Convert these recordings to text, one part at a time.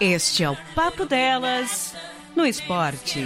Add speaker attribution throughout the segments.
Speaker 1: Este é o Papo Delas no esporte.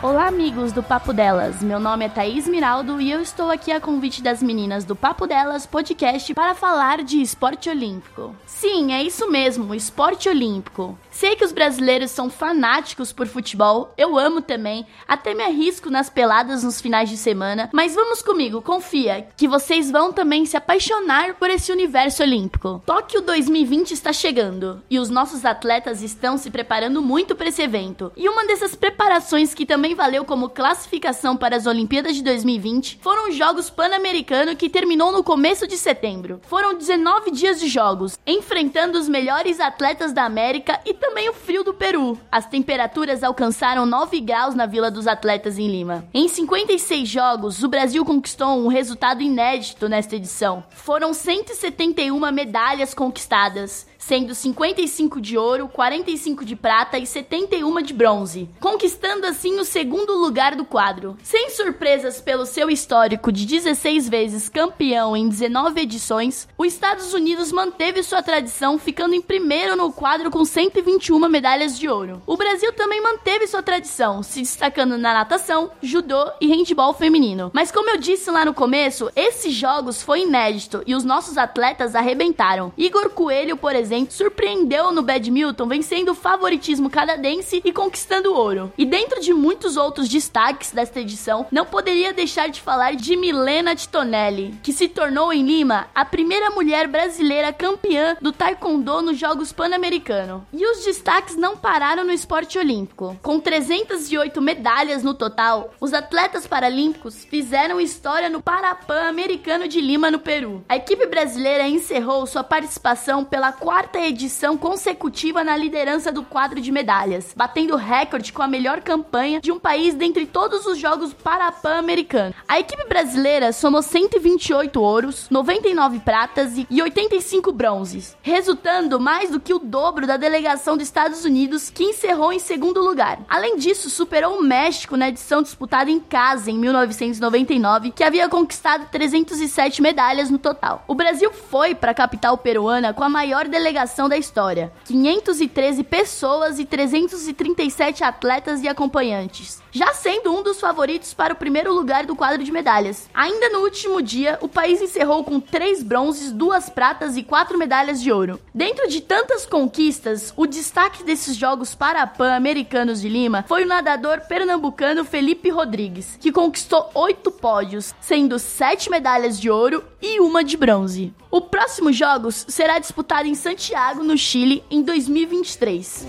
Speaker 2: Olá, amigos do Papo Delas. Meu nome é Thaís Miraldo e eu estou aqui a convite das meninas do Papo Delas podcast para falar de esporte olímpico. Sim, é isso mesmo, esporte olímpico. Sei que os brasileiros são fanáticos por futebol, eu amo também, até me arrisco nas peladas nos finais de semana, mas vamos comigo, confia, que vocês vão também se apaixonar por esse universo olímpico. Tóquio 2020 está chegando e os nossos atletas estão se preparando muito para esse evento. E uma dessas preparações que também valeu como classificação para as Olimpíadas de 2020 foram os Jogos Pan-Americano que terminou no começo de setembro. Foram 19 dias de jogos, enfrentando os melhores atletas da América e também também o frio do Peru. As temperaturas alcançaram 9 graus na Vila dos Atletas em Lima. Em 56 jogos, o Brasil conquistou um resultado inédito nesta edição. Foram 171 medalhas conquistadas, sendo 55 de ouro, 45 de prata e 71 de bronze, conquistando assim o segundo lugar do quadro. Sem surpresas pelo seu histórico de 16 vezes campeão em 19 edições, os Estados Unidos manteve sua tradição ficando em primeiro no quadro com 121 medalhas de ouro. O Brasil também manteve sua tradição, se destacando na natação, judô e handball feminino. Mas como eu disse lá no começo, esses jogos foi inédito e os nossos atletas arrebentaram. Igor Coelho, por exemplo, surpreendeu no badminton, vencendo o favoritismo canadense e conquistando ouro. E dentro de muitos outros destaques desta edição, não poderia deixar de falar de Milena Titonelli, que se tornou em Lima a primeira mulher brasileira campeã do taekwondo nos Jogos Pan-Americanos. E os destaques não pararam no esporte olímpico. Com 308 medalhas no total, os atletas paralímpicos fizeram história no Parapan Americano de Lima, no Peru. A equipe brasileira encerrou sua participação pela quarta quarta edição consecutiva na liderança do quadro de medalhas, batendo recorde com a melhor campanha de um país dentre todos os Jogos Parapan-Americanos. A equipe brasileira somou 128 ouros, 99 pratas e 85 bronzes, resultando mais do que o dobro da delegação dos Estados Unidos, que encerrou em segundo lugar. Além disso, superou o México na edição disputada em casa em 1999, que havia conquistado 307 medalhas no total. O Brasil foi para a capital peruana com a maior delegação delegação da história. 513 pessoas e 337 atletas e acompanhantes já sendo um dos favoritos para o primeiro lugar do quadro de medalhas. Ainda no último dia, o país encerrou com três bronzes, duas pratas e quatro medalhas de ouro. Dentro de tantas conquistas, o destaque desses Jogos Parapan-Americanos de Lima foi o nadador pernambucano Felipe Rodrigues, que conquistou oito pódios, sendo sete medalhas de ouro e uma de bronze. O próximo Jogos será disputado em Santiago, no Chile, em 2023.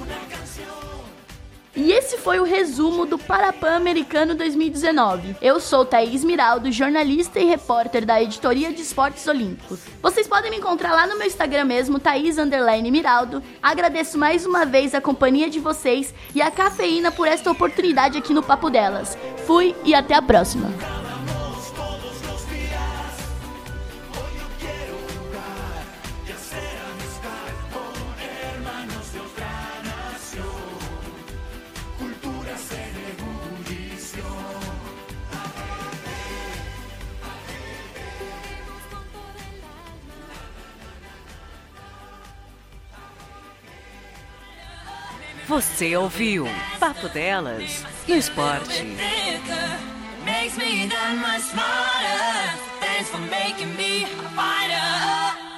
Speaker 2: E esse foi o resumo do Parapan Americano 2019. Eu sou Thaís Miraldo, jornalista e repórter da Editoria de Esportes Olímpicos. Vocês podem me encontrar lá no meu Instagram mesmo, Thaís Miraldo. Agradeço mais uma vez a companhia de vocês e a cafeína por esta oportunidade aqui no Papo Delas. Fui e até a próxima.
Speaker 1: Você ouviu Papo Delas no esporte. Makes me that much smarter. Thanks for making me a fighter.